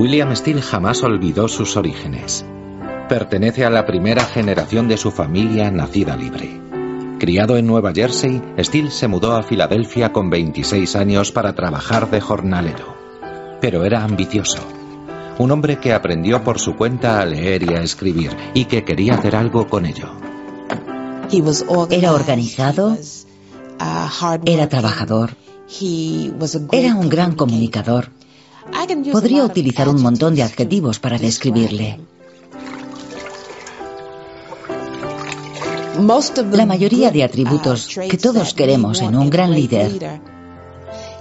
William Steele jamás olvidó sus orígenes. Pertenece a la primera generación de su familia nacida libre. Criado en Nueva Jersey, Steele se mudó a Filadelfia con 26 años para trabajar de jornalero. Pero era ambicioso. Un hombre que aprendió por su cuenta a leer y a escribir y que quería hacer algo con ello. Era organizado, era trabajador, era un gran comunicador. Podría utilizar un montón de adjetivos para describirle. La mayoría de atributos que todos queremos en un gran líder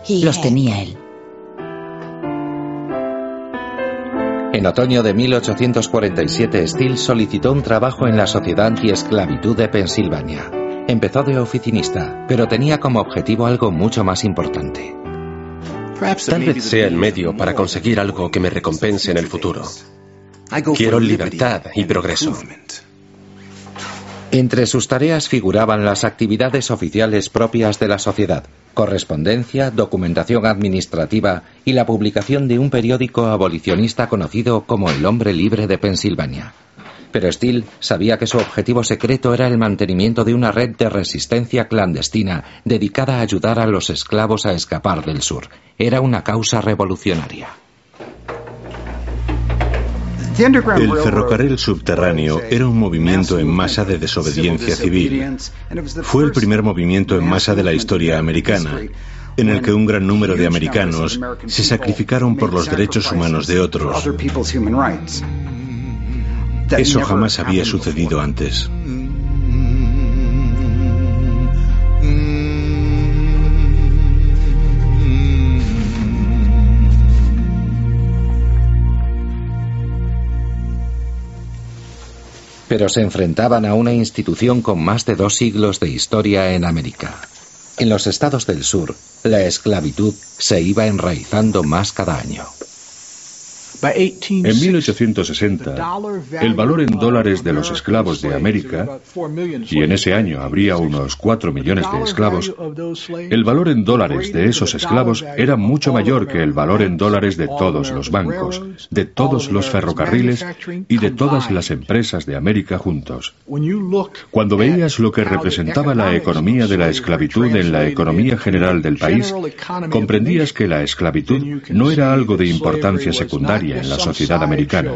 los tenía él. En otoño de 1847, Steele solicitó un trabajo en la Sociedad Antiesclavitud de Pensilvania. Empezó de oficinista, pero tenía como objetivo algo mucho más importante. Tal vez sea el medio para conseguir algo que me recompense en el futuro. Quiero libertad y progreso. Entre sus tareas figuraban las actividades oficiales propias de la sociedad, correspondencia, documentación administrativa y la publicación de un periódico abolicionista conocido como El Hombre Libre de Pensilvania. Pero Steele sabía que su objetivo secreto era el mantenimiento de una red de resistencia clandestina dedicada a ayudar a los esclavos a escapar del sur. Era una causa revolucionaria. El ferrocarril subterráneo era un movimiento en masa de desobediencia civil. Fue el primer movimiento en masa de la historia americana, en el que un gran número de americanos se sacrificaron por los derechos humanos de otros. Eso jamás había sucedido antes. Pero se enfrentaban a una institución con más de dos siglos de historia en América. En los estados del sur, la esclavitud se iba enraizando más cada año. En 1860, el valor en dólares de los esclavos de América, y en ese año habría unos 4 millones de esclavos, el valor en dólares de esos esclavos era mucho mayor que el valor en dólares de todos los bancos, de todos los ferrocarriles y de todas las empresas de América juntos. Cuando veías lo que representaba la economía de la esclavitud en la economía general del país, comprendías que la esclavitud no era algo de importancia secundaria en la sociedad americana.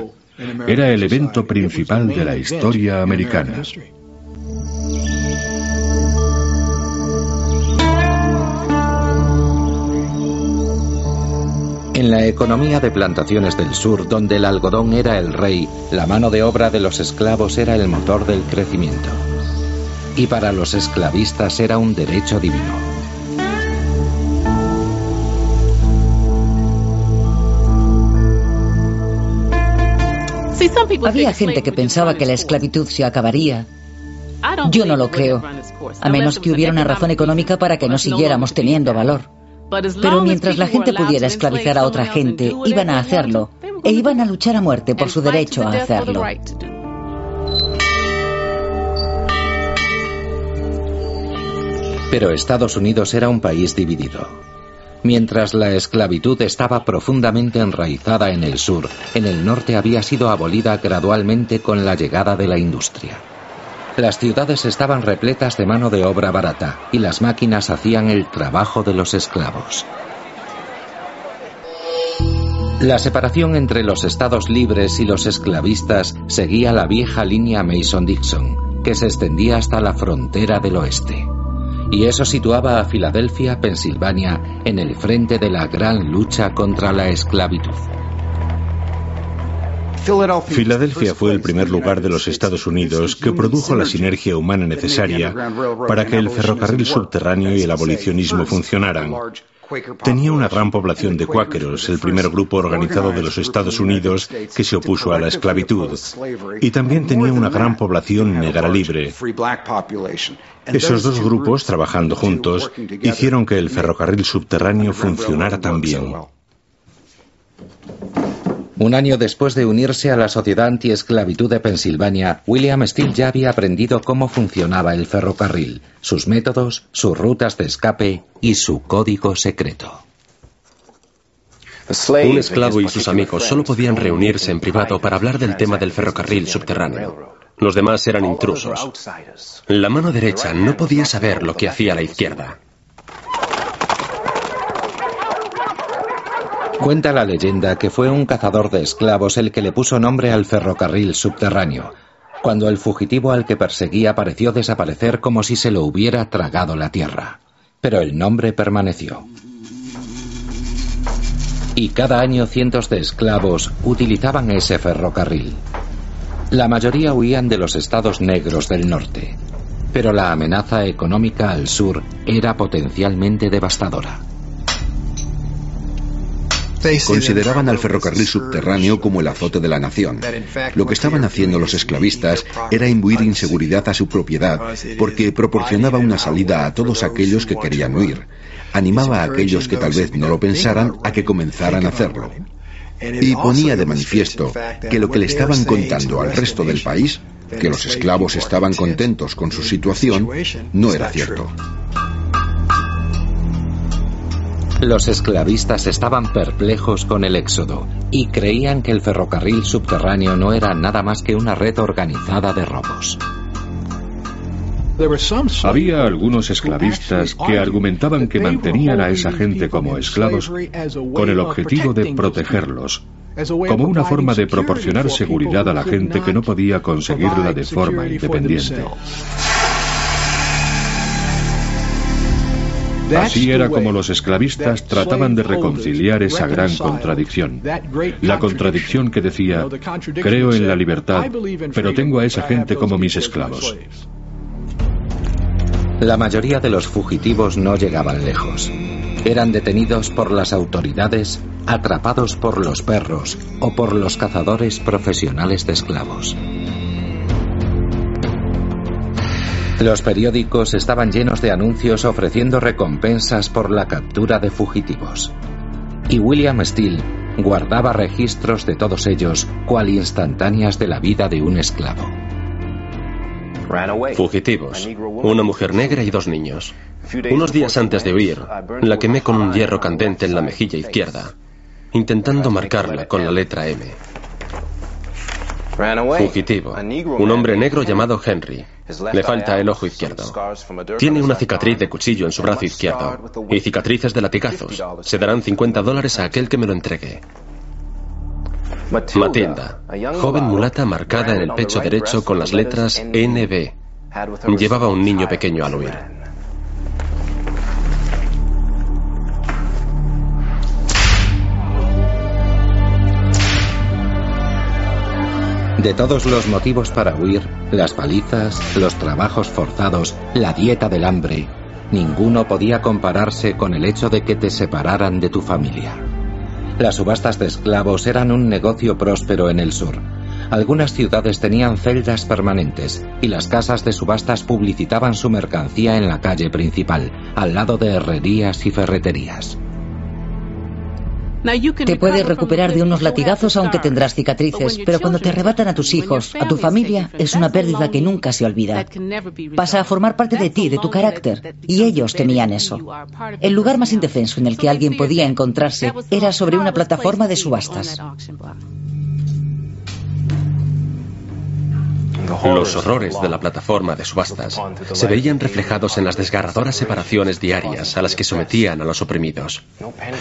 Era el evento principal de la historia americana. En la economía de plantaciones del sur, donde el algodón era el rey, la mano de obra de los esclavos era el motor del crecimiento. Y para los esclavistas era un derecho divino. Había gente que pensaba que la esclavitud se acabaría. Yo no lo creo. a menos que hubiera una razón económica para que no siguiéramos teniendo valor. Pero mientras la gente pudiera esclavizar a otra gente, iban a hacerlo, e iban a luchar a muerte por su derecho a hacerlo. Pero Estados Unidos era un país dividido. Mientras la esclavitud estaba profundamente enraizada en el sur, en el norte había sido abolida gradualmente con la llegada de la industria. Las ciudades estaban repletas de mano de obra barata y las máquinas hacían el trabajo de los esclavos. La separación entre los estados libres y los esclavistas seguía la vieja línea Mason-Dixon, que se extendía hasta la frontera del oeste y eso situaba a Filadelfia, Pensilvania, en el frente de la gran lucha contra la esclavitud. Filadelfia fue el primer lugar de los Estados Unidos que produjo la sinergia humana necesaria para que el ferrocarril subterráneo y el abolicionismo funcionaran. Tenía una gran población de cuáqueros, el primer grupo organizado de los Estados Unidos que se opuso a la esclavitud, y también tenía una gran población negra libre. Esos dos grupos, trabajando juntos, hicieron que el ferrocarril subterráneo funcionara tan bien. Un año después de unirse a la Sociedad Anti-Esclavitud de Pensilvania, William Steele ya había aprendido cómo funcionaba el ferrocarril, sus métodos, sus rutas de escape y su código secreto. Un esclavo y sus amigos solo podían reunirse en privado para hablar del tema del ferrocarril subterráneo. Los demás eran intrusos. La mano derecha no podía saber lo que hacía la izquierda. Cuenta la leyenda que fue un cazador de esclavos el que le puso nombre al ferrocarril subterráneo, cuando el fugitivo al que perseguía pareció desaparecer como si se lo hubiera tragado la tierra. Pero el nombre permaneció. Y cada año cientos de esclavos utilizaban ese ferrocarril. La mayoría huían de los estados negros del norte, pero la amenaza económica al sur era potencialmente devastadora. Consideraban al ferrocarril subterráneo como el azote de la nación. Lo que estaban haciendo los esclavistas era imbuir inseguridad a su propiedad porque proporcionaba una salida a todos aquellos que querían huir. Animaba a aquellos que tal vez no lo pensaran a que comenzaran a hacerlo. Y ponía de manifiesto que lo que le estaban contando al resto del país, que los esclavos estaban contentos con su situación, no era cierto. Los esclavistas estaban perplejos con el éxodo y creían que el ferrocarril subterráneo no era nada más que una red organizada de robos. Había algunos esclavistas que argumentaban que mantenían a esa gente como esclavos con el objetivo de protegerlos, como una forma de proporcionar seguridad a la gente que no podía conseguirla de forma independiente. Así era como los esclavistas trataban de reconciliar esa gran contradicción. La contradicción que decía, creo en la libertad, pero tengo a esa gente como mis esclavos. La mayoría de los fugitivos no llegaban lejos. Eran detenidos por las autoridades, atrapados por los perros o por los cazadores profesionales de esclavos. Los periódicos estaban llenos de anuncios ofreciendo recompensas por la captura de fugitivos. Y William Steele guardaba registros de todos ellos, cual instantáneas de la vida de un esclavo. Fugitivos, una mujer negra y dos niños. Unos días antes de huir, la quemé con un hierro candente en la mejilla izquierda, intentando marcarla con la letra M. Fugitivo. Un hombre negro llamado Henry. Le falta el ojo izquierdo. Tiene una cicatriz de cuchillo en su brazo izquierdo y cicatrices de latigazos. Se darán 50 dólares a aquel que me lo entregue. Matilda, joven mulata marcada en el pecho derecho con las letras NB. Llevaba un niño pequeño al huir. De todos los motivos para huir, las palizas, los trabajos forzados, la dieta del hambre, ninguno podía compararse con el hecho de que te separaran de tu familia. Las subastas de esclavos eran un negocio próspero en el sur, Algunas ciudades tenían celdas permanentes y las casas de subastas publicitaban su mercancía en la calle principal, al lado de herrerías y ferreterías. Te puedes recuperar de unos latigazos aunque tendrás cicatrices, pero cuando te arrebatan a tus hijos, a tu familia, es una pérdida que nunca se olvida. Pasa a formar parte de ti, de tu carácter, y ellos temían eso. El lugar más indefenso en el que alguien podía encontrarse era sobre una plataforma de subastas. Los horrores de la plataforma de subastas se veían reflejados en las desgarradoras separaciones diarias a las que sometían a los oprimidos.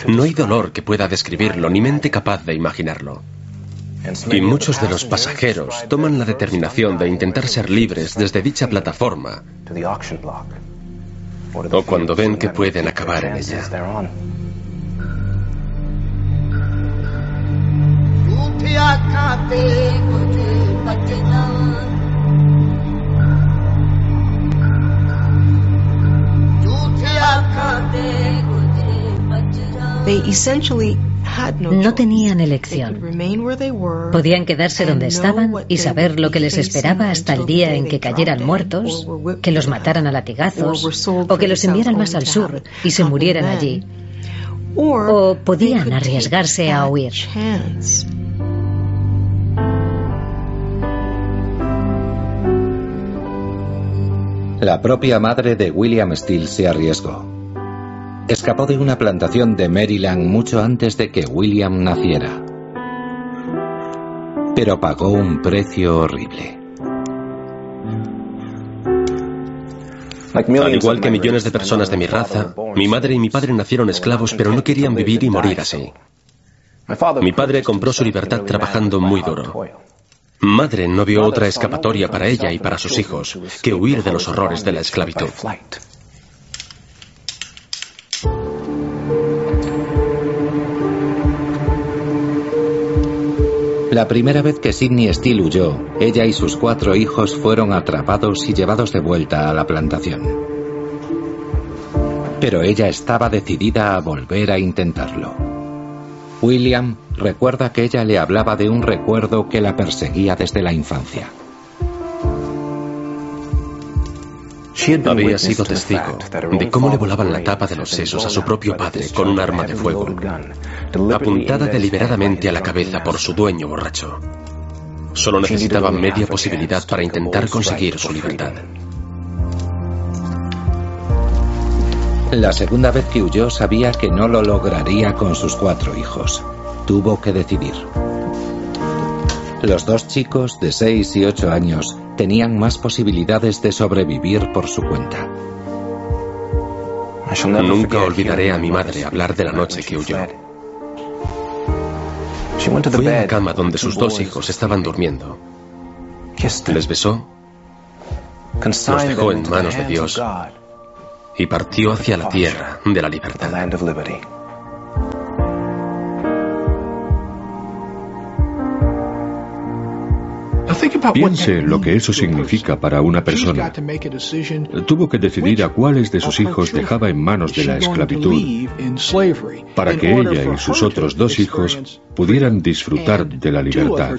No hay dolor que pueda describirlo ni mente capaz de imaginarlo. Y muchos de los pasajeros toman la determinación de intentar ser libres desde dicha plataforma o cuando ven que pueden acabar en ella. No tenían elección. Podían quedarse donde estaban y saber lo que les esperaba hasta el día en que cayeran muertos, que los mataran a latigazos o que los enviaran más al sur y se murieran allí. O podían arriesgarse a huir. La propia madre de William Steele se arriesgó. Escapó de una plantación de Maryland mucho antes de que William naciera. Pero pagó un precio horrible. Al igual que millones de personas de mi raza, mi madre y mi padre nacieron esclavos pero no querían vivir y morir así. Mi padre compró su libertad trabajando muy duro. Madre no vio otra escapatoria para ella y para sus hijos que huir de los horrores de la esclavitud. La primera vez que Sidney Steele huyó, ella y sus cuatro hijos fueron atrapados y llevados de vuelta a la plantación. Pero ella estaba decidida a volver a intentarlo. William recuerda que ella le hablaba de un recuerdo que la perseguía desde la infancia. Había sido testigo de cómo le volaban la tapa de los sesos a su propio padre con un arma de fuego, apuntada deliberadamente a la cabeza por su dueño borracho. Solo necesitaba media posibilidad para intentar conseguir su libertad. La segunda vez que huyó sabía que no lo lograría con sus cuatro hijos. Tuvo que decidir. Los dos chicos de 6 y 8 años tenían más posibilidades de sobrevivir por su cuenta. Nunca olvidaré a mi madre hablar de la noche que huyó. Fue a la cama donde sus dos hijos estaban durmiendo. Les besó, los dejó en manos de Dios y partió hacia la tierra de la libertad. Piense lo que eso significa para una persona. Tuvo que decidir a cuáles de sus hijos dejaba en manos de la esclavitud para que ella y sus otros dos hijos pudieran disfrutar de la libertad.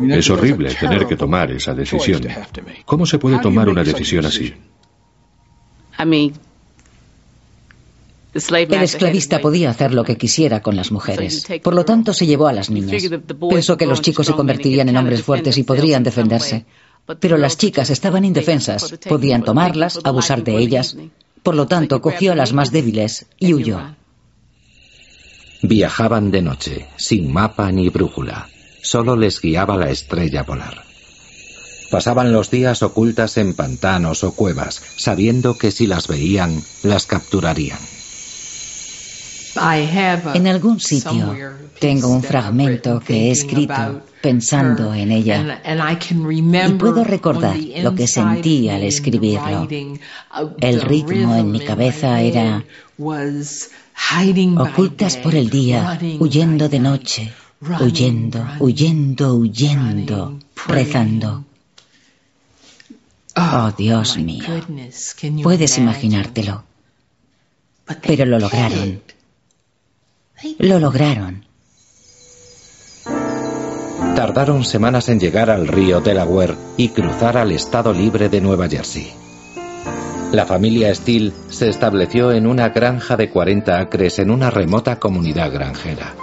Es horrible tener que tomar esa decisión. ¿Cómo se puede tomar una decisión así? El esclavista podía hacer lo que quisiera con las mujeres. Por lo tanto, se llevó a las niñas. Pensó que los chicos se convertirían en hombres fuertes y podrían defenderse. Pero las chicas estaban indefensas, podían tomarlas, abusar de ellas. Por lo tanto, cogió a las más débiles y huyó. Viajaban de noche, sin mapa ni brújula. Solo les guiaba la estrella polar. Pasaban los días ocultas en pantanos o cuevas, sabiendo que si las veían, las capturarían. En algún sitio tengo un fragmento que he escrito pensando en ella y puedo recordar lo que sentí al escribirlo. El ritmo en mi cabeza era ocultas por el día, huyendo de noche, huyendo, huyendo, huyendo, rezando. Oh, Dios mío, puedes imaginártelo. Pero lo lograron. Lo lograron. Tardaron semanas en llegar al río Delaware y cruzar al estado libre de Nueva Jersey. La familia Steele se estableció en una granja de 40 acres en una remota comunidad granjera.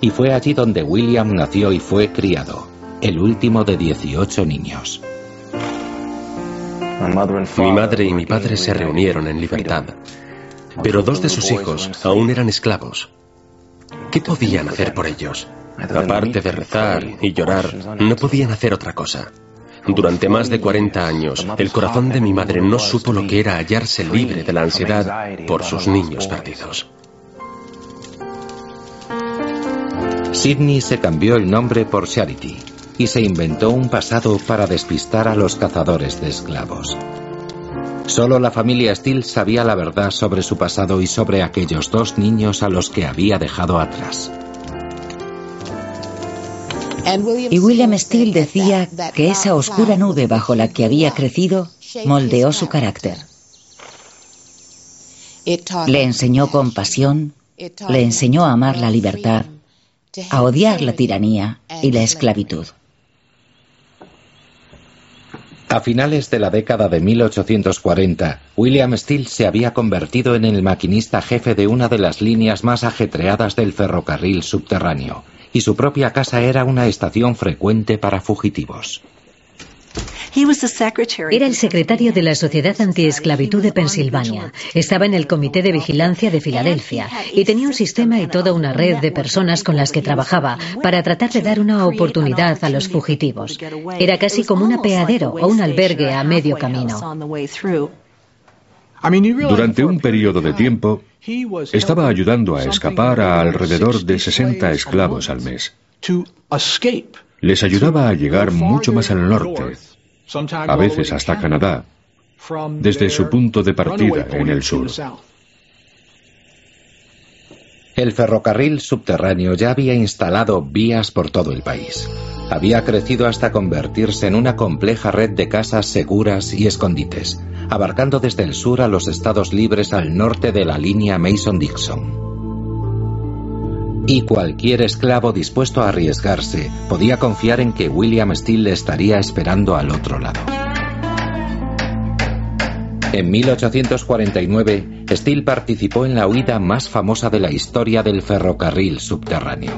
Y fue allí donde William nació y fue criado, el último de 18 niños. Mi madre y mi padre se reunieron en libertad, pero dos de sus hijos aún eran esclavos. ¿Qué podían hacer por ellos? Aparte de rezar y llorar, no podían hacer otra cosa. Durante más de 40 años, el corazón de mi madre no supo lo que era hallarse libre de la ansiedad por sus niños perdidos. Sidney se cambió el nombre por Charity y se inventó un pasado para despistar a los cazadores de esclavos. Solo la familia Steele sabía la verdad sobre su pasado y sobre aquellos dos niños a los que había dejado atrás. Y William Steele decía que esa oscura nube bajo la que había crecido moldeó su carácter. Le enseñó compasión, le enseñó a amar la libertad, a odiar la tiranía y la esclavitud. A finales de la década de 1840, William Steele se había convertido en el maquinista jefe de una de las líneas más ajetreadas del ferrocarril subterráneo, y su propia casa era una estación frecuente para fugitivos. Era el secretario de la Sociedad Antiesclavitud de Pensilvania. Estaba en el Comité de Vigilancia de Filadelfia y tenía un sistema y toda una red de personas con las que trabajaba para tratar de dar una oportunidad a los fugitivos. Era casi como un apeadero o un albergue a medio camino. Durante un periodo de tiempo, estaba ayudando a escapar a alrededor de 60 esclavos al mes. Les ayudaba a llegar mucho más al norte, a veces hasta Canadá, desde su punto de partida en el sur. El ferrocarril subterráneo ya había instalado vías por todo el país. Había crecido hasta convertirse en una compleja red de casas seguras y escondites, abarcando desde el sur a los estados libres al norte de la línea Mason-Dixon. Y cualquier esclavo dispuesto a arriesgarse podía confiar en que William Steele estaría esperando al otro lado. En 1849, Steele participó en la huida más famosa de la historia del ferrocarril subterráneo.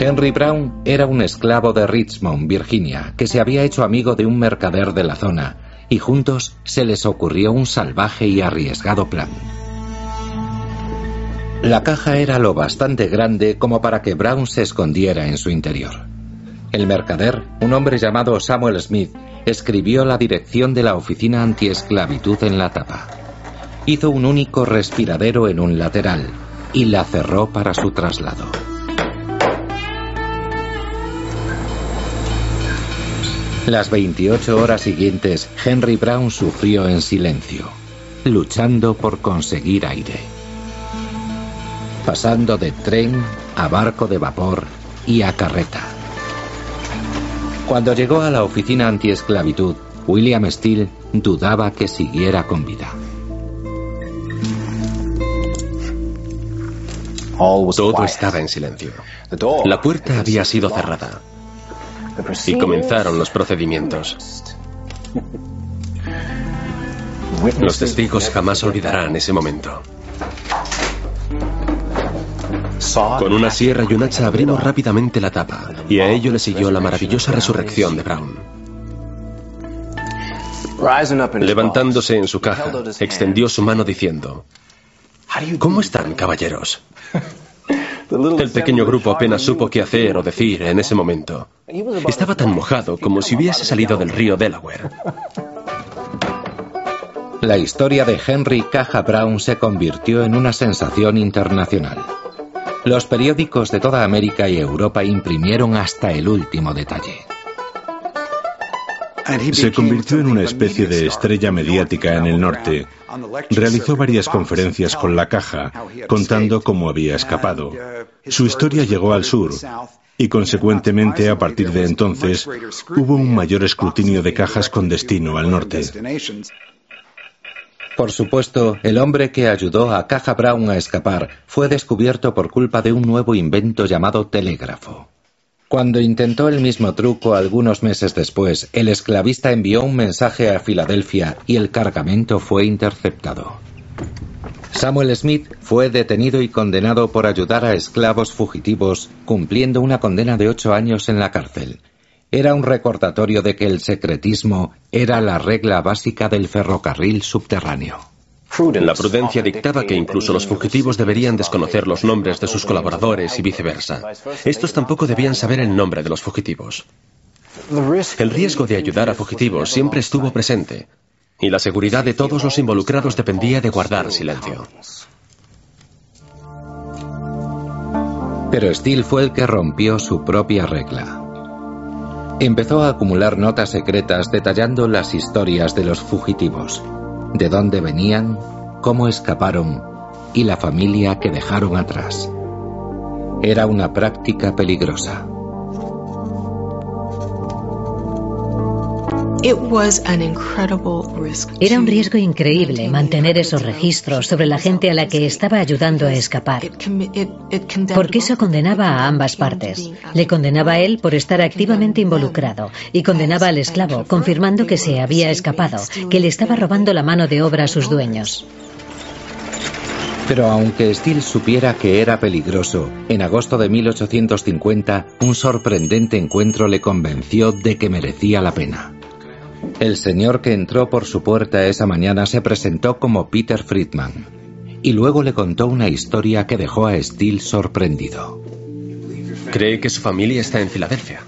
Henry Brown era un esclavo de Richmond, Virginia, que se había hecho amigo de un mercader de la zona, y juntos se les ocurrió un salvaje y arriesgado plan. La caja era lo bastante grande como para que Brown se escondiera en su interior. El mercader, un hombre llamado Samuel Smith, escribió la dirección de la oficina antiesclavitud en la tapa. Hizo un único respiradero en un lateral y la cerró para su traslado. Las 28 horas siguientes, Henry Brown sufrió en silencio, luchando por conseguir aire pasando de tren a barco de vapor y a carreta. Cuando llegó a la oficina antiesclavitud, William Steele dudaba que siguiera con vida. Todo estaba en silencio. La puerta había sido cerrada. Y comenzaron los procedimientos. Los testigos jamás olvidarán ese momento. Con una sierra y un hacha abrimos rápidamente la tapa, y a ello le siguió la maravillosa resurrección de Brown. Levantándose en su caja, extendió su mano diciendo, ¿Cómo están, caballeros? El pequeño grupo apenas supo qué hacer o decir en ese momento. Estaba tan mojado como si hubiese salido del río Delaware. La historia de Henry Caja Brown se convirtió en una sensación internacional. Los periódicos de toda América y Europa imprimieron hasta el último detalle. Se convirtió en una especie de estrella mediática en el norte. Realizó varias conferencias con la caja, contando cómo había escapado. Su historia llegó al sur y consecuentemente a partir de entonces hubo un mayor escrutinio de cajas con destino al norte. Por supuesto, el hombre que ayudó a Caja Brown a escapar fue descubierto por culpa de un nuevo invento llamado telégrafo. Cuando intentó el mismo truco algunos meses después, el esclavista envió un mensaje a Filadelfia y el cargamento fue interceptado. Samuel Smith fue detenido y condenado por ayudar a esclavos fugitivos, cumpliendo una condena de ocho años en la cárcel. Era un recordatorio de que el secretismo era la regla básica del ferrocarril subterráneo. La prudencia dictaba que incluso los fugitivos deberían desconocer los nombres de sus colaboradores y viceversa. Estos tampoco debían saber el nombre de los fugitivos. El riesgo de ayudar a fugitivos siempre estuvo presente, y la seguridad de todos los involucrados dependía de guardar silencio. Pero Steele fue el que rompió su propia regla. Empezó a acumular notas secretas detallando las historias de los fugitivos de dónde venían, cómo escaparon y la familia que dejaron atrás. Era una práctica peligrosa. Era un riesgo increíble mantener esos registros sobre la gente a la que estaba ayudando a escapar. Porque eso condenaba a ambas partes. Le condenaba a él por estar activamente involucrado y condenaba al esclavo, confirmando que se había escapado, que le estaba robando la mano de obra a sus dueños. Pero aunque Steele supiera que era peligroso, en agosto de 1850 un sorprendente encuentro le convenció de que merecía la pena. El señor que entró por su puerta esa mañana se presentó como Peter Friedman y luego le contó una historia que dejó a Steele sorprendido. Cree que su familia está en Filadelfia.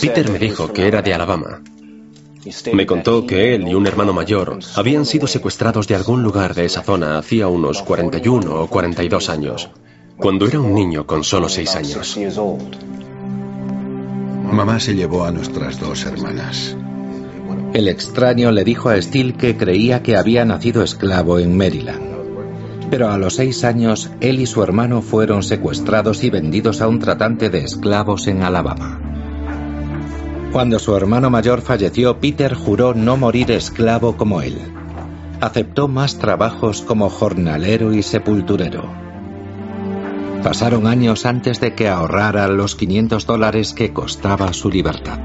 Peter me dijo que era de Alabama. Me contó que él y un hermano mayor habían sido secuestrados de algún lugar de esa zona hacía unos 41 o 42 años, cuando era un niño con solo 6 años. Mamá se llevó a nuestras dos hermanas. El extraño le dijo a Steele que creía que había nacido esclavo en Maryland. Pero a los seis años, él y su hermano fueron secuestrados y vendidos a un tratante de esclavos en Alabama. Cuando su hermano mayor falleció, Peter juró no morir esclavo como él. Aceptó más trabajos como jornalero y sepulturero. Pasaron años antes de que ahorrara los 500 dólares que costaba su libertad.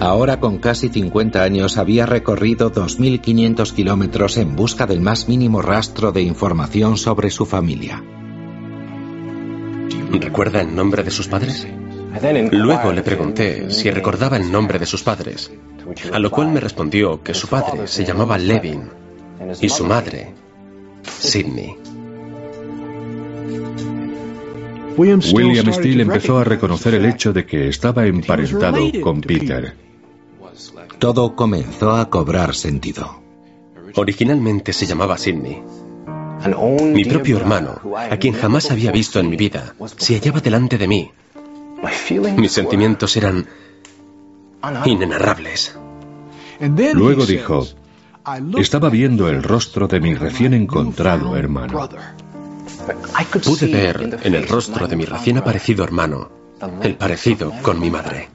Ahora con casi 50 años había recorrido 2.500 kilómetros en busca del más mínimo rastro de información sobre su familia. ¿Recuerda el nombre de sus padres? Luego le pregunté si recordaba el nombre de sus padres, a lo cual me respondió que su padre se llamaba Levin y su madre, Sidney. William Steele empezó a reconocer el hecho de que estaba emparentado con Peter. Todo comenzó a cobrar sentido. Originalmente se llamaba Sidney. Mi propio hermano, a quien jamás había visto en mi vida, se hallaba delante de mí. Mis sentimientos eran inenarrables. Luego dijo, estaba viendo el rostro de mi recién encontrado hermano. Pude ver en el rostro de mi recién aparecido hermano el parecido con mi madre.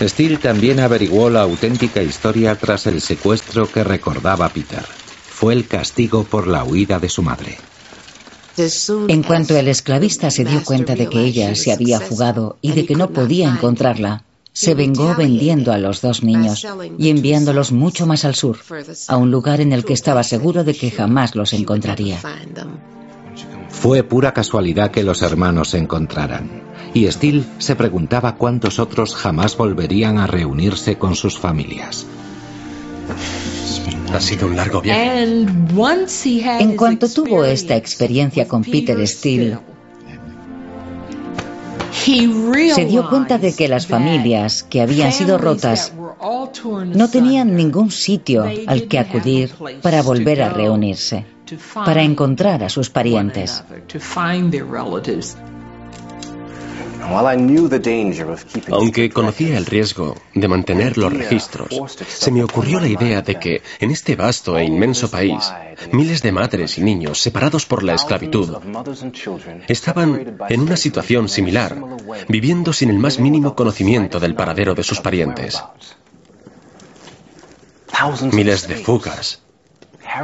Steele también averiguó la auténtica historia tras el secuestro que recordaba Peter. Fue el castigo por la huida de su madre. En cuanto el esclavista se dio cuenta de que ella se había fugado y de que no podía encontrarla, se vengó vendiendo a los dos niños y enviándolos mucho más al sur, a un lugar en el que estaba seguro de que jamás los encontraría. Fue pura casualidad que los hermanos se encontraran, y Steele se preguntaba cuántos otros jamás volverían a reunirse con sus familias. Ha sido un largo viaje. En cuanto tuvo esta experiencia con Peter Steele, se dio cuenta de que las familias que habían sido rotas no tenían ningún sitio al que acudir para volver a reunirse, para encontrar a sus parientes. Aunque conocía el riesgo de mantener los registros, se me ocurrió la idea de que en este vasto e inmenso país, miles de madres y niños separados por la esclavitud estaban en una situación similar, viviendo sin el más mínimo conocimiento del paradero de sus parientes. Miles de fugas,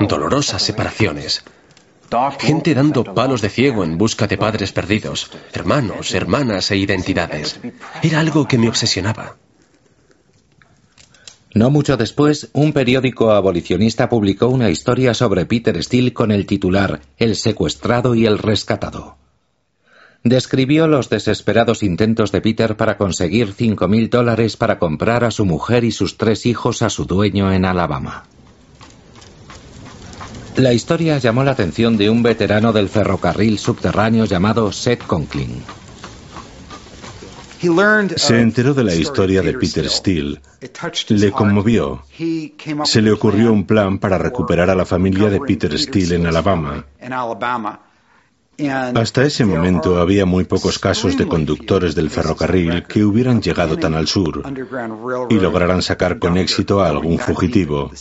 dolorosas separaciones, Gente dando palos de ciego en busca de padres perdidos, hermanos, hermanas e identidades. Era algo que me obsesionaba. No mucho después, un periódico abolicionista publicó una historia sobre Peter Steele con el titular El secuestrado y el rescatado. Describió los desesperados intentos de Peter para conseguir cinco mil dólares para comprar a su mujer y sus tres hijos a su dueño en Alabama. La historia llamó la atención de un veterano del ferrocarril subterráneo llamado Seth Conklin. Se enteró de la historia de Peter Steele. Le conmovió. Se le ocurrió un plan para recuperar a la familia de Peter Steele en Alabama. Hasta ese momento había muy pocos casos de conductores del ferrocarril que hubieran llegado tan al sur y lograran sacar con éxito a algún fugitivo.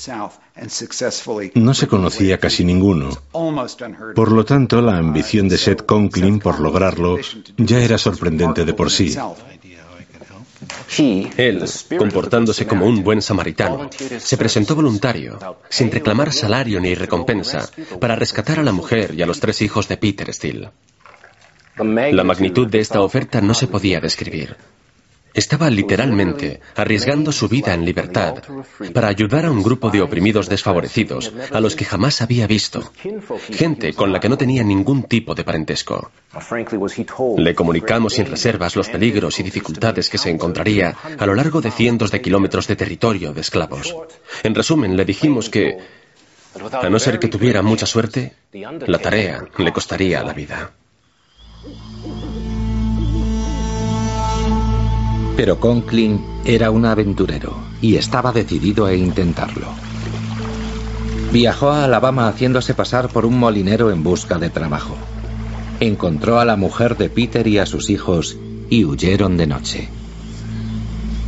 No se conocía casi ninguno. Por lo tanto, la ambición de Seth Conklin por lograrlo ya era sorprendente de por sí. Él, comportándose como un buen samaritano, se presentó voluntario, sin reclamar salario ni recompensa, para rescatar a la mujer y a los tres hijos de Peter Steele. La magnitud de esta oferta no se podía describir. Estaba literalmente arriesgando su vida en libertad para ayudar a un grupo de oprimidos desfavorecidos a los que jamás había visto, gente con la que no tenía ningún tipo de parentesco. Le comunicamos sin reservas los peligros y dificultades que se encontraría a lo largo de cientos de kilómetros de territorio de esclavos. En resumen, le dijimos que, a no ser que tuviera mucha suerte, la tarea le costaría la vida. Pero Conklin era un aventurero y estaba decidido a intentarlo. Viajó a Alabama haciéndose pasar por un molinero en busca de trabajo. Encontró a la mujer de Peter y a sus hijos y huyeron de noche.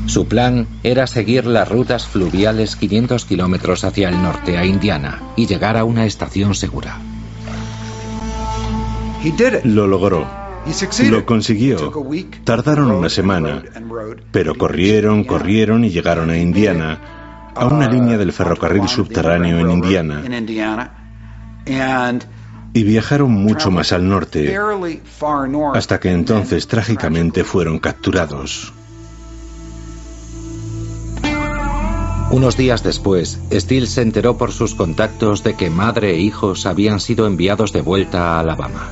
Su plan era seguir las rutas fluviales 500 kilómetros hacia el norte a Indiana y llegar a una estación segura. Lo logró. Lo consiguió. Tardaron una semana, pero corrieron, corrieron y llegaron a Indiana, a una línea del ferrocarril subterráneo en Indiana. Y viajaron mucho más al norte, hasta que entonces trágicamente fueron capturados. Unos días después, Steele se enteró por sus contactos de que madre e hijos habían sido enviados de vuelta a Alabama.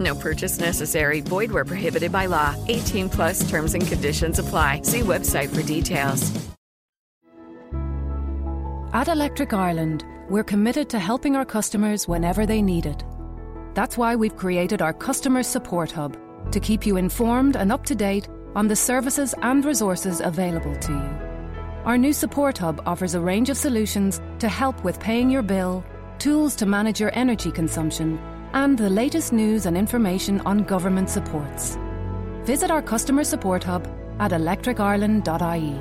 No purchase necessary. Void where prohibited by law. 18 plus terms and conditions apply. See website for details. At Electric Ireland, we're committed to helping our customers whenever they need it. That's why we've created our Customer Support Hub to keep you informed and up to date on the services and resources available to you. Our new Support Hub offers a range of solutions to help with paying your bill, tools to manage your energy consumption, and the latest news and information on government supports. Visit our customer support hub at electricireland.ie.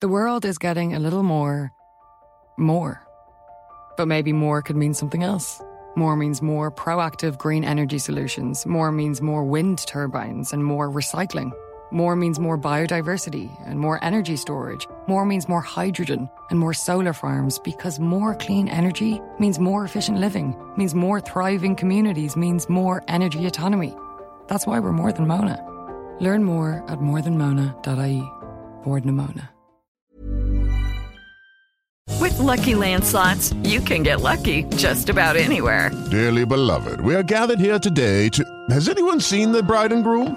The world is getting a little more. more. But maybe more could mean something else. More means more proactive green energy solutions. More means more wind turbines and more recycling. More means more biodiversity and more energy storage. More means more hydrogen and more solar farms because more clean energy means more efficient living, means more thriving communities, means more energy autonomy. That's why we're more than Mona. Learn more at morethanmona.ie. Ford Namona. With Lucky Land slots, you can get lucky just about anywhere. Dearly beloved, we are gathered here today to. Has anyone seen the bride and groom?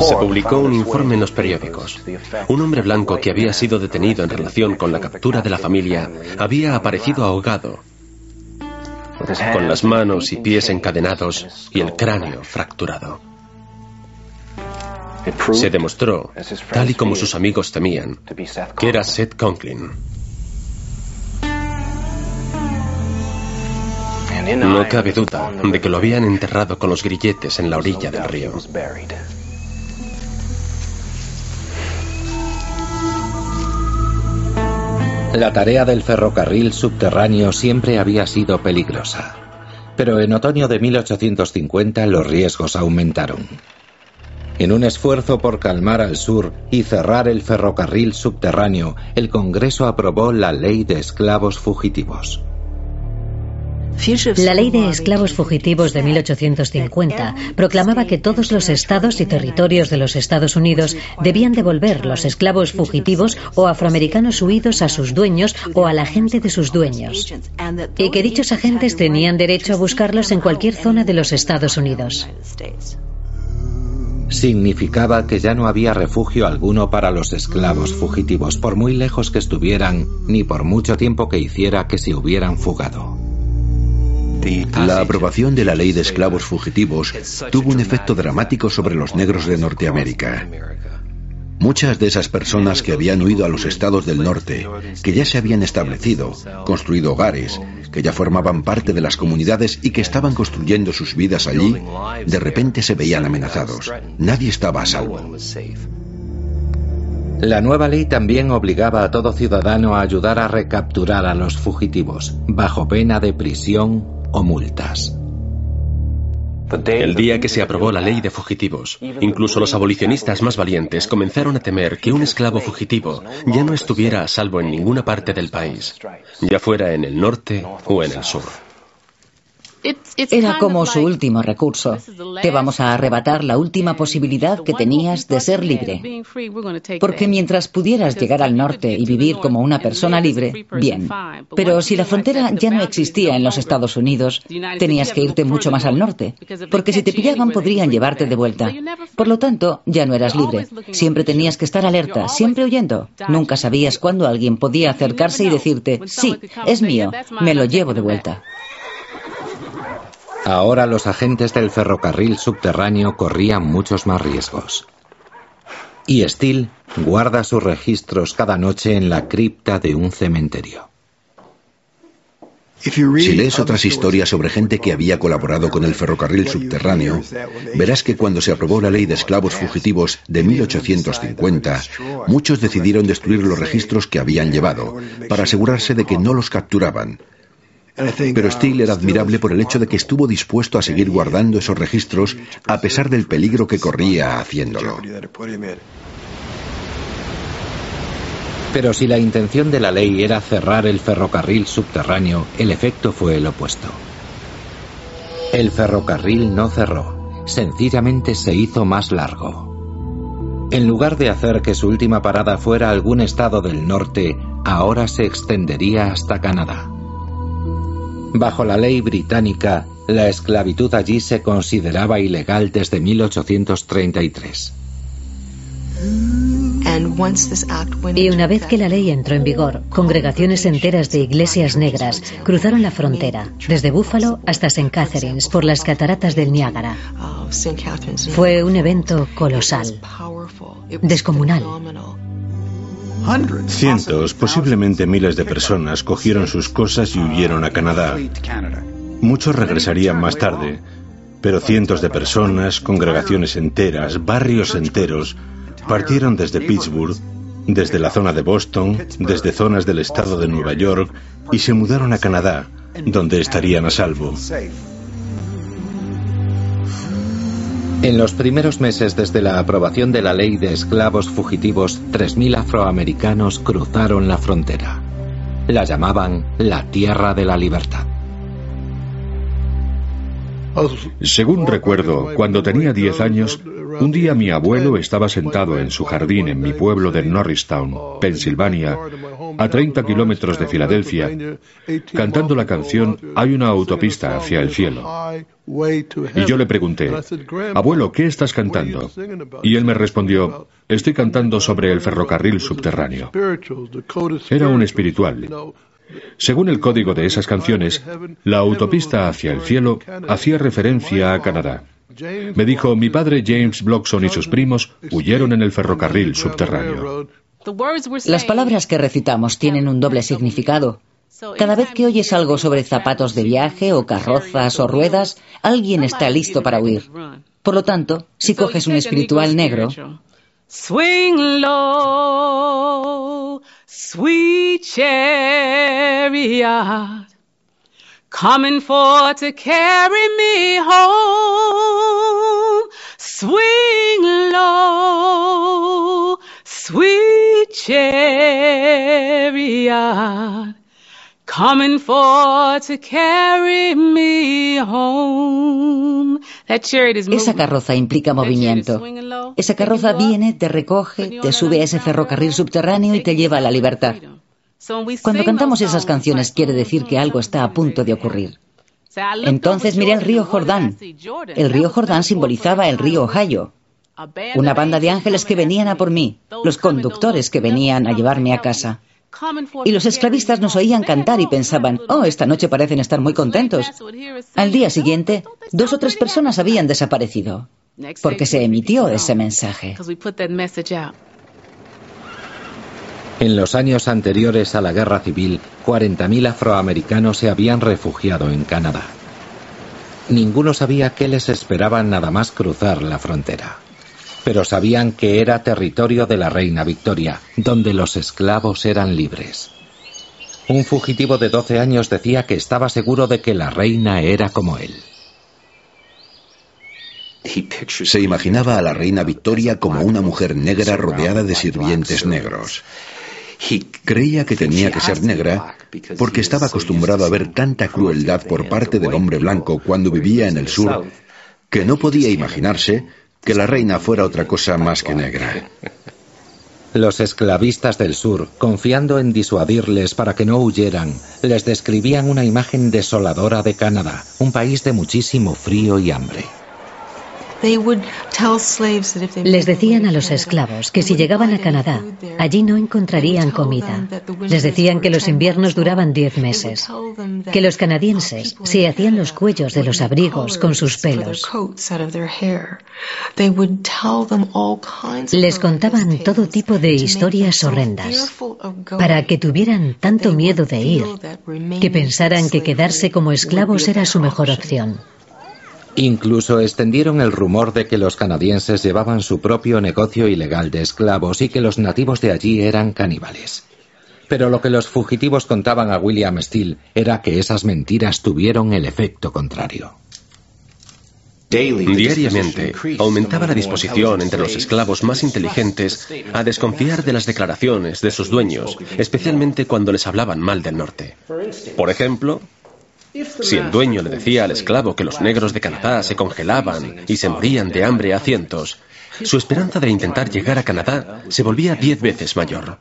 Se publicó un informe en los periódicos. Un hombre blanco que había sido detenido en relación con la captura de la familia había aparecido ahogado, con las manos y pies encadenados y el cráneo fracturado. Se demostró, tal y como sus amigos temían, que era Seth Conklin. No cabe duda de que lo habían enterrado con los grilletes en la orilla del río. La tarea del ferrocarril subterráneo siempre había sido peligrosa. Pero en otoño de 1850 los riesgos aumentaron. En un esfuerzo por calmar al sur y cerrar el ferrocarril subterráneo, el Congreso aprobó la Ley de Esclavos Fugitivos. La ley de esclavos fugitivos de 1850 proclamaba que todos los estados y territorios de los Estados Unidos debían devolver los esclavos fugitivos o afroamericanos huidos a sus dueños o a la gente de sus dueños, y que dichos agentes tenían derecho a buscarlos en cualquier zona de los Estados Unidos. Significaba que ya no había refugio alguno para los esclavos fugitivos, por muy lejos que estuvieran, ni por mucho tiempo que hiciera que se hubieran fugado. La aprobación de la ley de esclavos fugitivos tuvo un efecto dramático sobre los negros de Norteamérica. Muchas de esas personas que habían huido a los estados del norte, que ya se habían establecido, construido hogares, que ya formaban parte de las comunidades y que estaban construyendo sus vidas allí, de repente se veían amenazados. Nadie estaba a salvo. La nueva ley también obligaba a todo ciudadano a ayudar a recapturar a los fugitivos, bajo pena de prisión o multas. El día que se aprobó la ley de fugitivos, incluso los abolicionistas más valientes comenzaron a temer que un esclavo fugitivo ya no estuviera a salvo en ninguna parte del país, ya fuera en el norte o en el sur. Era como su último recurso. Te vamos a arrebatar la última posibilidad que tenías de ser libre. Porque mientras pudieras llegar al norte y vivir como una persona libre, bien. Pero si la frontera ya no existía en los Estados Unidos, tenías que irte mucho más al norte. Porque si te pillaban podrían llevarte de vuelta. Por lo tanto, ya no eras libre. Siempre tenías que estar alerta, siempre huyendo. Nunca sabías cuándo alguien podía acercarse y decirte, sí, es mío, me lo llevo de vuelta. Ahora los agentes del ferrocarril subterráneo corrían muchos más riesgos. Y Steele guarda sus registros cada noche en la cripta de un cementerio. Si lees otras historias sobre gente que había colaborado con el ferrocarril subterráneo, verás que cuando se aprobó la ley de esclavos fugitivos de 1850, muchos decidieron destruir los registros que habían llevado, para asegurarse de que no los capturaban, pero Steele era admirable por el hecho de que estuvo dispuesto a seguir guardando esos registros a pesar del peligro que corría haciéndolo. Pero si la intención de la ley era cerrar el ferrocarril subterráneo, el efecto fue el opuesto. El ferrocarril no cerró, sencillamente se hizo más largo. En lugar de hacer que su última parada fuera algún estado del norte, ahora se extendería hasta Canadá. Bajo la ley británica, la esclavitud allí se consideraba ilegal desde 1833. Y una vez que la ley entró en vigor, congregaciones enteras de iglesias negras cruzaron la frontera, desde Buffalo hasta St. Catharines, por las cataratas del Niágara. Fue un evento colosal, descomunal. Cientos, posiblemente miles de personas cogieron sus cosas y huyeron a Canadá. Muchos regresarían más tarde, pero cientos de personas, congregaciones enteras, barrios enteros, partieron desde Pittsburgh, desde la zona de Boston, desde zonas del estado de Nueva York y se mudaron a Canadá, donde estarían a salvo. En los primeros meses desde la aprobación de la ley de esclavos fugitivos, 3.000 afroamericanos cruzaron la frontera. La llamaban la Tierra de la Libertad. Según recuerdo, cuando tenía 10 años, un día mi abuelo estaba sentado en su jardín en mi pueblo de Norristown, Pensilvania, a 30 kilómetros de Filadelfia, cantando la canción Hay una autopista hacia el cielo. Y yo le pregunté, abuelo, ¿qué estás cantando? Y él me respondió, estoy cantando sobre el ferrocarril subterráneo. Era un espiritual. Según el código de esas canciones, la autopista hacia el cielo hacía referencia a Canadá. Me dijo, mi padre James Blockson y sus primos huyeron en el ferrocarril subterráneo. Las palabras que recitamos tienen un doble significado. Cada vez que oyes algo sobre zapatos de viaje o carrozas o ruedas, alguien está listo para huir. Por lo tanto, si coges un espiritual negro, Swing low, sweet chariot, coming for to carry me home. Swing low, sweet chariot, coming for to carry me home. That chariot is esa carroza implica movimiento. Esa carroza viene, te recoge, te sube a ese ferrocarril subterráneo y te lleva a la libertad. Cuando cantamos esas canciones quiere decir que algo está a punto de ocurrir. Entonces miré el río Jordán. El río Jordán simbolizaba el río Ohio. Una banda de ángeles que venían a por mí, los conductores que venían a llevarme a casa. Y los esclavistas nos oían cantar y pensaban, oh, esta noche parecen estar muy contentos. Al día siguiente, dos o tres personas habían desaparecido, porque se emitió ese mensaje. Because we put that message out. En los años anteriores a la guerra civil, 40.000 afroamericanos se habían refugiado en Canadá. Ninguno sabía qué les esperaba nada más cruzar la frontera. Pero sabían que era territorio de la reina Victoria, donde los esclavos eran libres. Un fugitivo de 12 años decía que estaba seguro de que la reina era como él. Se imaginaba a la reina Victoria como una mujer negra rodeada de sirvientes negros. Creía que tenía que ser negra porque estaba acostumbrado a ver tanta crueldad por parte del hombre blanco cuando vivía en el sur que no podía imaginarse que la reina fuera otra cosa más que negra. Los esclavistas del sur, confiando en disuadirles para que no huyeran, les describían una imagen desoladora de Canadá, un país de muchísimo frío y hambre. Les decían a los esclavos que si llegaban a Canadá, allí no encontrarían comida. Les decían que los inviernos duraban diez meses, que los canadienses se hacían los cuellos de los abrigos con sus pelos. Les contaban todo tipo de historias horrendas para que tuvieran tanto miedo de ir que pensaran que quedarse como esclavos era su mejor opción. Incluso extendieron el rumor de que los canadienses llevaban su propio negocio ilegal de esclavos y que los nativos de allí eran caníbales. Pero lo que los fugitivos contaban a William Steele era que esas mentiras tuvieron el efecto contrario. Diariamente aumentaba la disposición entre los esclavos más inteligentes a desconfiar de las declaraciones de sus dueños, especialmente cuando les hablaban mal del norte. Por ejemplo, si el dueño le decía al esclavo que los negros de Canadá se congelaban y se morían de hambre a cientos, su esperanza de intentar llegar a Canadá se volvía diez veces mayor.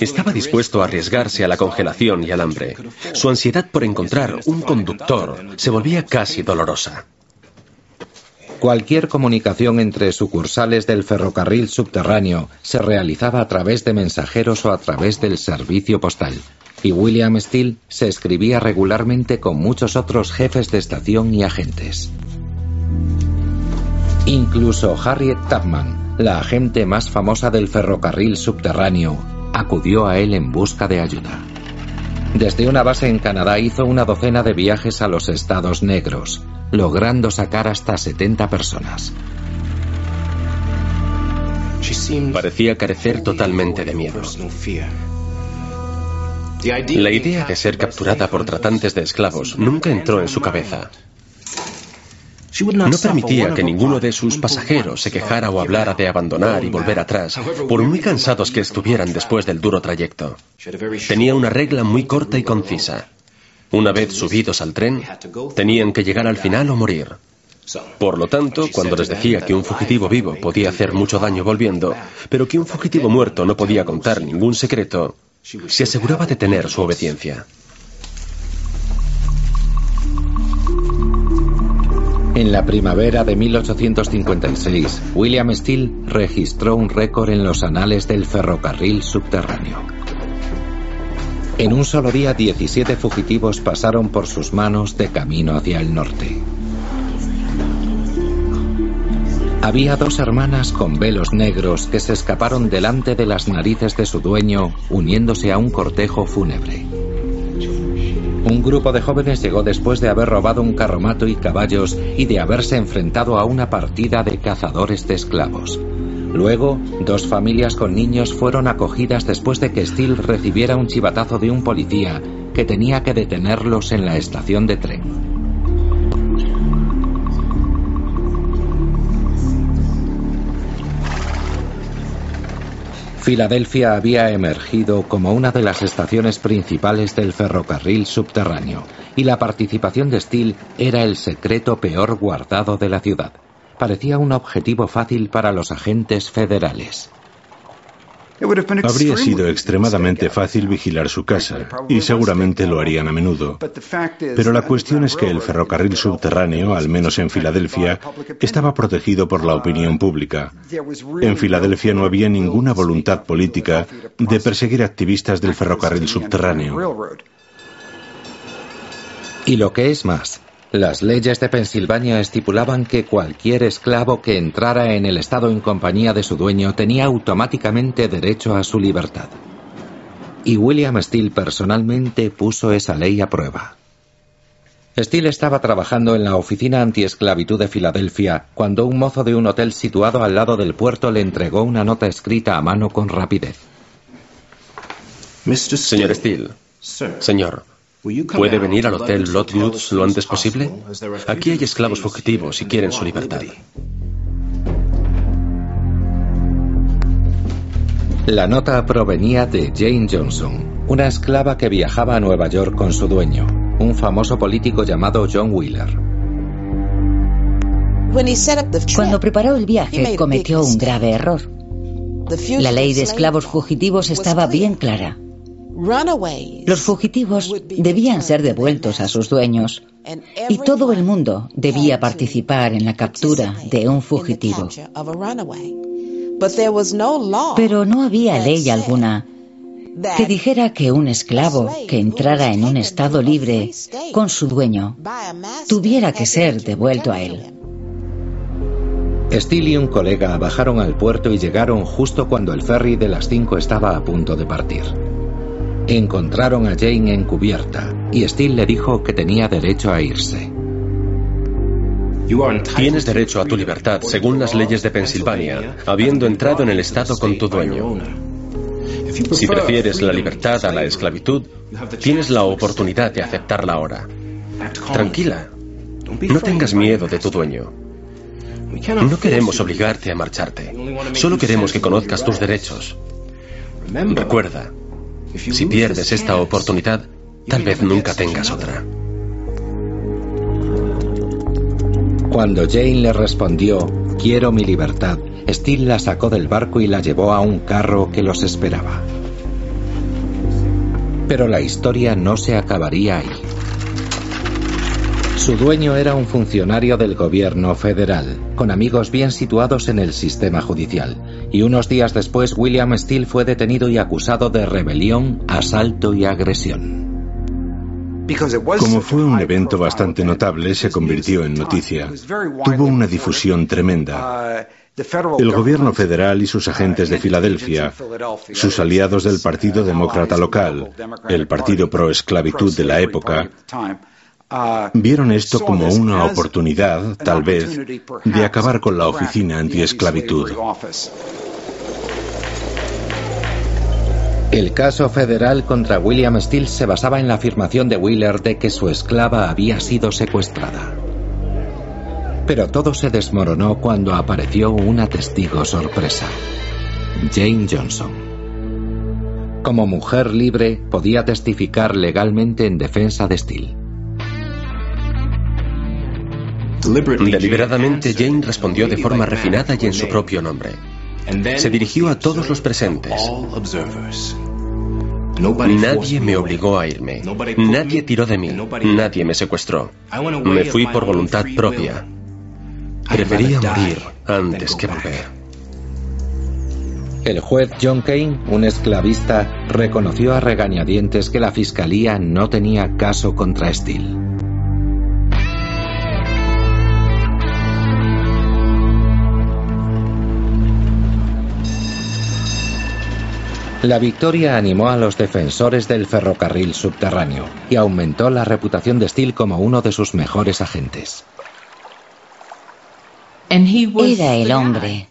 Estaba dispuesto a arriesgarse a la congelación y al hambre. Su ansiedad por encontrar un conductor se volvía casi dolorosa. Cualquier comunicación entre sucursales del ferrocarril subterráneo se realizaba a través de mensajeros o a través del servicio postal, y William Steele se escribía regularmente con muchos otros jefes de estación y agentes. Incluso Harriet Tubman, la agente más famosa del ferrocarril subterráneo, acudió a él en busca de ayuda. Desde una base en Canadá hizo una docena de viajes a los estados negros, logrando sacar hasta 70 personas. Parecía carecer totalmente de miedo. La idea de ser capturada por tratantes de esclavos nunca entró en su cabeza. No permitía que ninguno de sus pasajeros se quejara o hablara de abandonar y volver atrás, por muy cansados que estuvieran después del duro trayecto. Tenía una regla muy corta y concisa. Una vez subidos al tren, tenían que llegar al final o morir. Por lo tanto, cuando les decía que un fugitivo vivo podía hacer mucho daño volviendo, pero que un fugitivo muerto no podía contar ningún secreto, se aseguraba de tener su obediencia. En la primavera de 1856, William Steele registró un récord en los anales del ferrocarril subterráneo. En un solo día, 17 fugitivos pasaron por sus manos de camino hacia el norte. Había dos hermanas con velos negros que se escaparon delante de las narices de su dueño, uniéndose a un cortejo fúnebre. Un grupo de jóvenes llegó después de haber robado un carromato y caballos y de haberse enfrentado a una partida de cazadores de esclavos. Luego, dos familias con niños fueron acogidas después de que Steele recibiera un chivatazo de un policía que tenía que detenerlos en la estación de tren. Filadelfia había emergido como una de las estaciones principales del ferrocarril subterráneo, y la participación de Steele era el secreto peor guardado de la ciudad. Parecía un objetivo fácil para los agentes federales. Habría sido extremadamente fácil vigilar su casa, y seguramente lo harían a menudo. Pero la cuestión es que el ferrocarril subterráneo, al menos en Filadelfia, estaba protegido por la opinión pública. En Filadelfia no había ninguna voluntad política de perseguir activistas del ferrocarril subterráneo. Y lo que es más, las leyes de Pensilvania estipulaban que cualquier esclavo que entrara en el estado en compañía de su dueño tenía automáticamente derecho a su libertad. Y William Steele personalmente puso esa ley a prueba. Steele estaba trabajando en la oficina antiesclavitud de Filadelfia cuando un mozo de un hotel situado al lado del puerto le entregó una nota escrita a mano con rapidez. Señor Steele, señor, ¿Puede venir al Hotel Lotwoods lo antes posible? Aquí hay esclavos fugitivos y quieren su libertad. La nota provenía de Jane Johnson, una esclava que viajaba a Nueva York con su dueño, un famoso político llamado John Wheeler. Cuando preparó el viaje cometió un grave error. La ley de esclavos fugitivos estaba bien clara. Los fugitivos debían ser devueltos a sus dueños y todo el mundo debía participar en la captura de un fugitivo. Pero no había ley alguna que dijera que un esclavo que entrara en un estado libre con su dueño tuviera que ser devuelto a él. Steele y un colega bajaron al puerto y llegaron justo cuando el ferry de las cinco estaba a punto de partir. Encontraron a Jane encubierta y Steele le dijo que tenía derecho a irse. Tienes derecho a tu libertad según las leyes de Pensilvania, habiendo entrado en el estado con tu dueño. Si prefieres la libertad a la esclavitud, tienes la oportunidad de aceptarla ahora. Tranquila. No tengas miedo de tu dueño. No queremos obligarte a marcharte. Solo queremos que conozcas tus derechos. Recuerda, si pierdes esta oportunidad, tal vez nunca tengas otra. Cuando Jane le respondió, Quiero mi libertad, Steele la sacó del barco y la llevó a un carro que los esperaba. Pero la historia no se acabaría ahí. Su dueño era un funcionario del gobierno federal, con amigos bien situados en el sistema judicial, y unos días después William Steele fue detenido y acusado de rebelión, asalto y agresión. Como fue un evento bastante notable, se convirtió en noticia. Tuvo una difusión tremenda. El gobierno federal y sus agentes de Filadelfia, sus aliados del Partido Demócrata local, el partido pro esclavitud de la época, vieron esto como una oportunidad, tal vez, de acabar con la oficina antiesclavitud. El caso federal contra William Steele se basaba en la afirmación de Wheeler de que su esclava había sido secuestrada. Pero todo se desmoronó cuando apareció una testigo sorpresa, Jane Johnson. Como mujer libre, podía testificar legalmente en defensa de Steele. Deliberadamente, Jane respondió de forma refinada y en su propio nombre. Se dirigió a todos los presentes. Nadie me obligó a irme. Nadie tiró de mí. Nadie me secuestró. Me fui por voluntad propia. Prefería morir antes que volver. El juez John Kane, un esclavista, reconoció a regañadientes que la fiscalía no tenía caso contra Steele. La victoria animó a los defensores del ferrocarril subterráneo y aumentó la reputación de Steele como uno de sus mejores agentes. Era el hombre.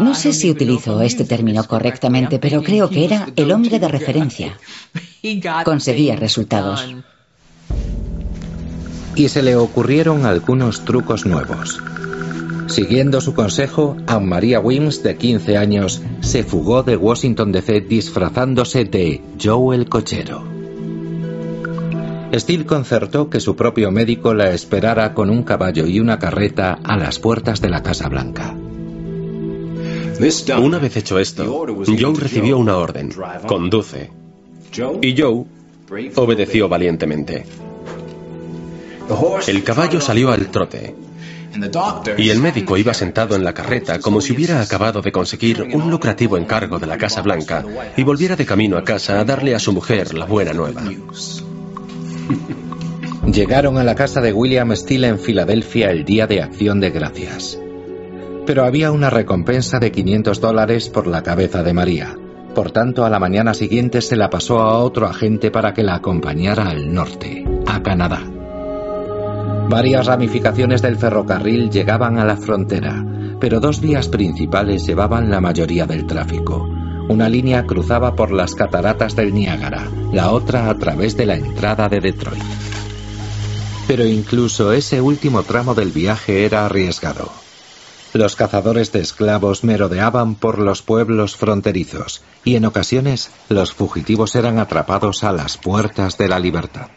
No sé si utilizo este término correctamente, pero creo que era el hombre de referencia. Conseguía resultados. Y se le ocurrieron algunos trucos nuevos. Siguiendo su consejo, Anne Maria Wims, de 15 años, se fugó de Washington DC disfrazándose de Joe el cochero. Steele concertó que su propio médico la esperara con un caballo y una carreta a las puertas de la Casa Blanca. Una vez hecho esto, Joe recibió una orden, conduce. Y Joe obedeció valientemente. El caballo salió al trote y el médico iba sentado en la carreta como si hubiera acabado de conseguir un lucrativo encargo de la Casa Blanca y volviera de camino a casa a darle a su mujer la buena nueva. Llegaron a la casa de William Steele en Filadelfia el día de Acción de Gracias. Pero había una recompensa de 500 dólares por la cabeza de María. Por tanto, a la mañana siguiente se la pasó a otro agente para que la acompañara al norte, a Canadá. Varias ramificaciones del ferrocarril llegaban a la frontera, pero dos vías principales llevaban la mayoría del tráfico. Una línea cruzaba por las cataratas del Niágara, la otra a través de la entrada de Detroit. Pero incluso ese último tramo del viaje era arriesgado. Los cazadores de esclavos merodeaban por los pueblos fronterizos y en ocasiones los fugitivos eran atrapados a las puertas de la libertad.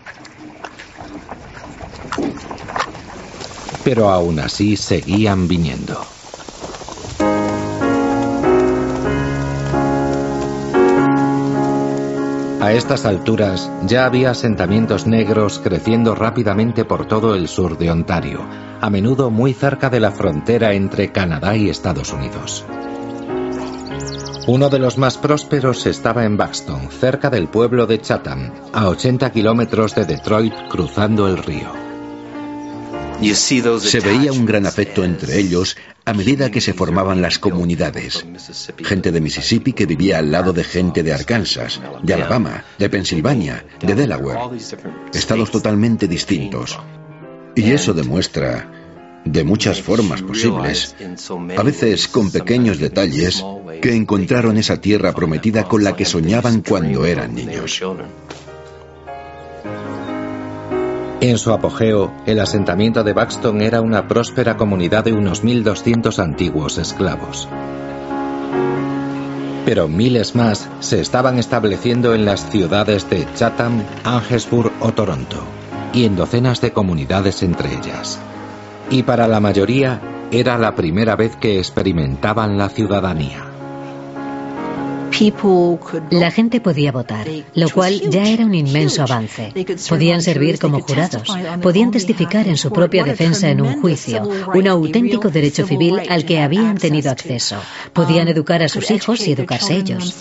Pero aún así seguían viniendo. A estas alturas ya había asentamientos negros creciendo rápidamente por todo el sur de Ontario, a menudo muy cerca de la frontera entre Canadá y Estados Unidos. Uno de los más prósperos estaba en Buxton, cerca del pueblo de Chatham, a 80 kilómetros de Detroit cruzando el río. Se veía un gran afecto entre ellos a medida que se formaban las comunidades. Gente de Mississippi que vivía al lado de gente de Arkansas, de Alabama, de Pensilvania, de Delaware. Estados totalmente distintos. Y eso demuestra, de muchas formas posibles, a veces con pequeños detalles, que encontraron esa tierra prometida con la que soñaban cuando eran niños. En su apogeo, el asentamiento de Buxton era una próspera comunidad de unos 1.200 antiguos esclavos. Pero miles más se estaban estableciendo en las ciudades de Chatham, Angesburg o Toronto, y en docenas de comunidades entre ellas. Y para la mayoría, era la primera vez que experimentaban la ciudadanía. La gente podía votar, lo cual ya era un inmenso avance. Podían servir como jurados, podían testificar en su propia defensa en un juicio, un auténtico derecho civil al que habían tenido acceso. Podían educar a sus hijos y educarse ellos.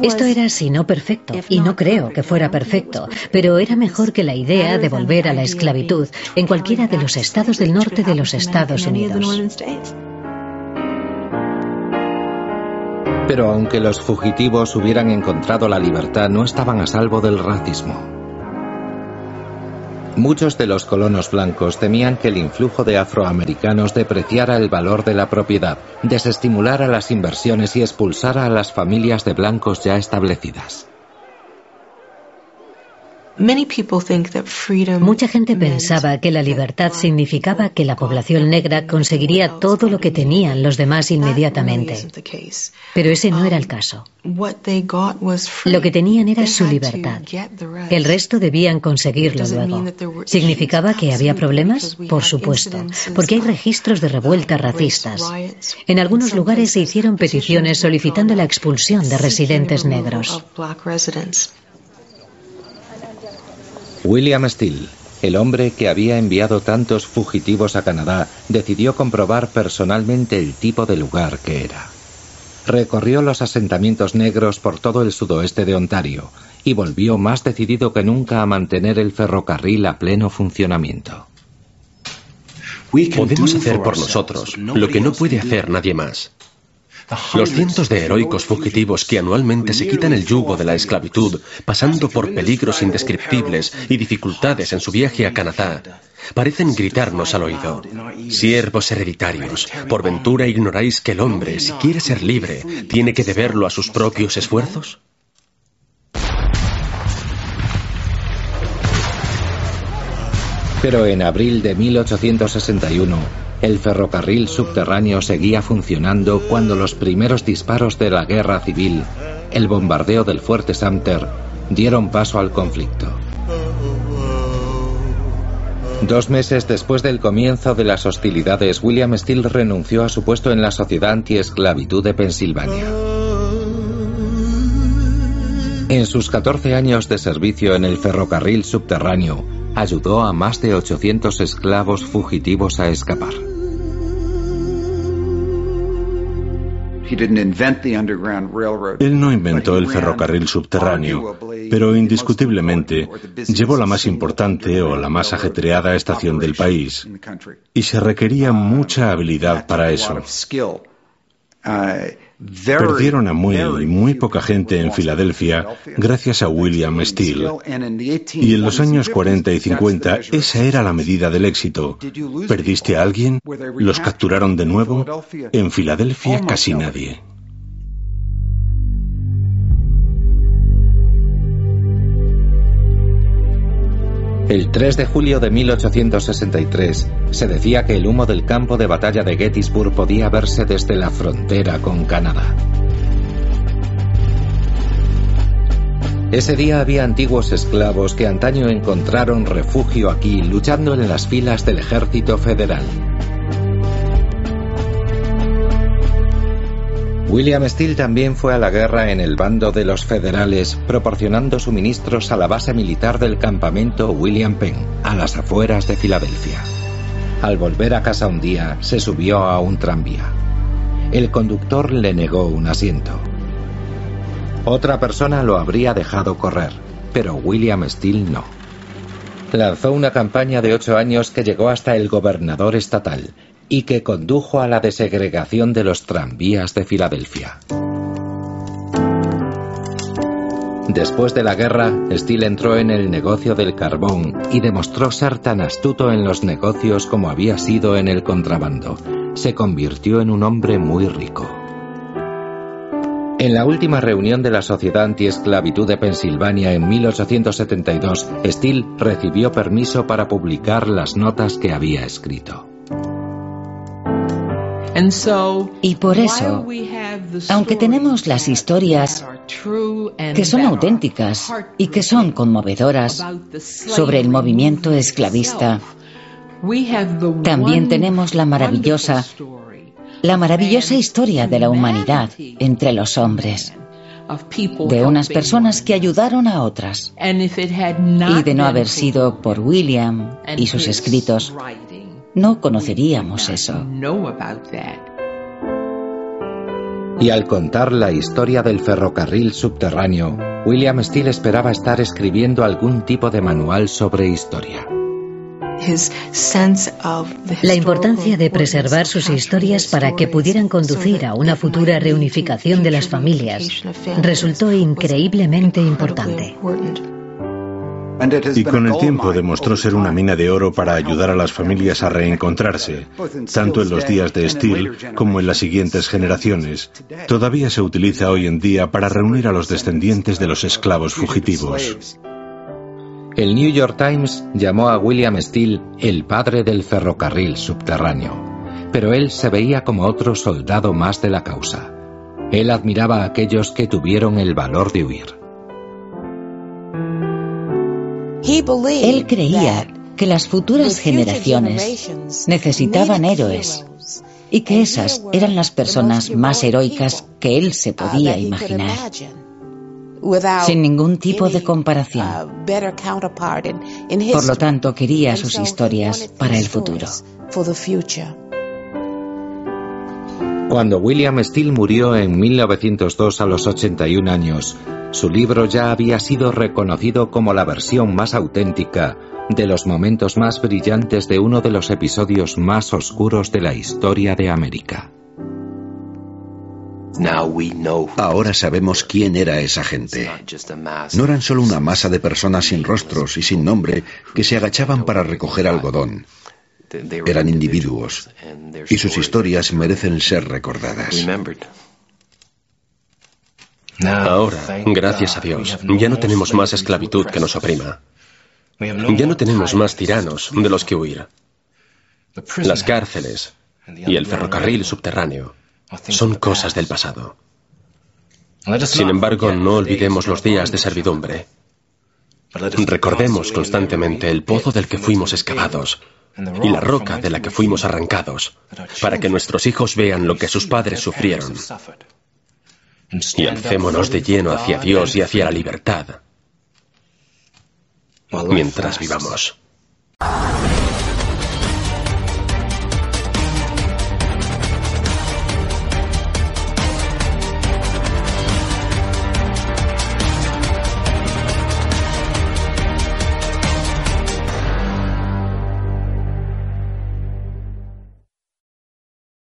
Esto era, si no perfecto, y no creo que fuera perfecto, pero era mejor que la idea de volver a la esclavitud en cualquiera de los estados del norte de los Estados Unidos. Pero aunque los fugitivos hubieran encontrado la libertad, no estaban a salvo del racismo. Muchos de los colonos blancos temían que el influjo de afroamericanos depreciara el valor de la propiedad, desestimulara las inversiones y expulsara a las familias de blancos ya establecidas. Mucha gente pensaba que la libertad significaba que la población negra conseguiría todo lo que tenían los demás inmediatamente. Pero ese no era el caso. Lo que tenían era su libertad. El resto debían conseguirlo luego. ¿Significaba que había problemas? Por supuesto, porque hay registros de revueltas racistas. En algunos lugares se hicieron peticiones solicitando la expulsión de residentes negros. William Steele, el hombre que había enviado tantos fugitivos a Canadá, decidió comprobar personalmente el tipo de lugar que era. Recorrió los asentamientos negros por todo el sudoeste de Ontario y volvió más decidido que nunca a mantener el ferrocarril a pleno funcionamiento. Podemos hacer por nosotros lo que no puede hacer nadie más. Los cientos de heroicos fugitivos que anualmente se quitan el yugo de la esclavitud, pasando por peligros indescriptibles y dificultades en su viaje a Canadá, parecen gritarnos al oído. Siervos hereditarios, por ventura ignoráis que el hombre, si quiere ser libre, tiene que deberlo a sus propios esfuerzos? Pero en abril de 1861, el ferrocarril subterráneo seguía funcionando cuando los primeros disparos de la guerra civil, el bombardeo del fuerte Sumter, dieron paso al conflicto. Dos meses después del comienzo de las hostilidades, William Steele renunció a su puesto en la Sociedad Anti-Esclavitud de Pensilvania. En sus 14 años de servicio en el ferrocarril subterráneo, ayudó a más de 800 esclavos fugitivos a escapar. Él no inventó el ferrocarril subterráneo, pero indiscutiblemente llevó la más importante o la más ajetreada estación del país, y se requería mucha habilidad para eso. Perdieron a muy, muy poca gente en Filadelfia gracias a William Steele. Y en los años 40 y 50 esa era la medida del éxito. ¿Perdiste a alguien? ¿Los capturaron de nuevo? En Filadelfia casi nadie. El 3 de julio de 1863 se decía que el humo del campo de batalla de Gettysburg podía verse desde la frontera con Canadá. Ese día había antiguos esclavos que antaño encontraron refugio aquí luchando en las filas del ejército federal. William Steele también fue a la guerra en el bando de los federales, proporcionando suministros a la base militar del campamento William Penn, a las afueras de Filadelfia. Al volver a casa un día, se subió a un tranvía. El conductor le negó un asiento. Otra persona lo habría dejado correr, pero William Steele no. Lanzó una campaña de ocho años que llegó hasta el gobernador estatal, y que condujo a la desegregación de los tranvías de Filadelfia. Después de la guerra, Steele entró en el negocio del carbón y demostró ser tan astuto en los negocios como había sido en el contrabando. Se convirtió en un hombre muy rico. En la última reunión de la Sociedad Antiesclavitud de Pensilvania en 1872, Steele recibió permiso para publicar las notas que había escrito. Y por eso, aunque tenemos las historias que son auténticas y que son conmovedoras sobre el movimiento esclavista, También tenemos la maravillosa, la maravillosa historia de la humanidad entre los hombres, de unas personas que ayudaron a otras. Y de no haber sido por William y sus escritos, no conoceríamos eso. Y al contar la historia del ferrocarril subterráneo, William Steele esperaba estar escribiendo algún tipo de manual sobre historia. La importancia de preservar sus historias para que pudieran conducir a una futura reunificación de las familias resultó increíblemente importante. Y con el tiempo demostró ser una mina de oro para ayudar a las familias a reencontrarse, tanto en los días de Steele como en las siguientes generaciones. Todavía se utiliza hoy en día para reunir a los descendientes de los esclavos fugitivos. El New York Times llamó a William Steele el padre del ferrocarril subterráneo, pero él se veía como otro soldado más de la causa. Él admiraba a aquellos que tuvieron el valor de huir. Él creía que las futuras generaciones necesitaban héroes y que esas eran las personas más heroicas que él se podía imaginar sin ningún tipo de comparación. Por lo tanto, quería sus historias para el futuro. Cuando William Steele murió en 1902 a los 81 años, su libro ya había sido reconocido como la versión más auténtica de los momentos más brillantes de uno de los episodios más oscuros de la historia de América. Ahora sabemos quién era esa gente. No eran solo una masa de personas sin rostros y sin nombre que se agachaban para recoger algodón. Eran individuos y sus historias merecen ser recordadas. Ahora, gracias a Dios, ya no tenemos más esclavitud que nos oprima. Ya no tenemos más tiranos de los que huir. Las cárceles y el ferrocarril subterráneo son cosas del pasado. Sin embargo, no olvidemos los días de servidumbre. Recordemos constantemente el pozo del que fuimos excavados y la roca de la que fuimos arrancados, para que nuestros hijos vean lo que sus padres sufrieron. Y alcémonos de lleno hacia Dios y hacia la libertad. Mientras vivamos.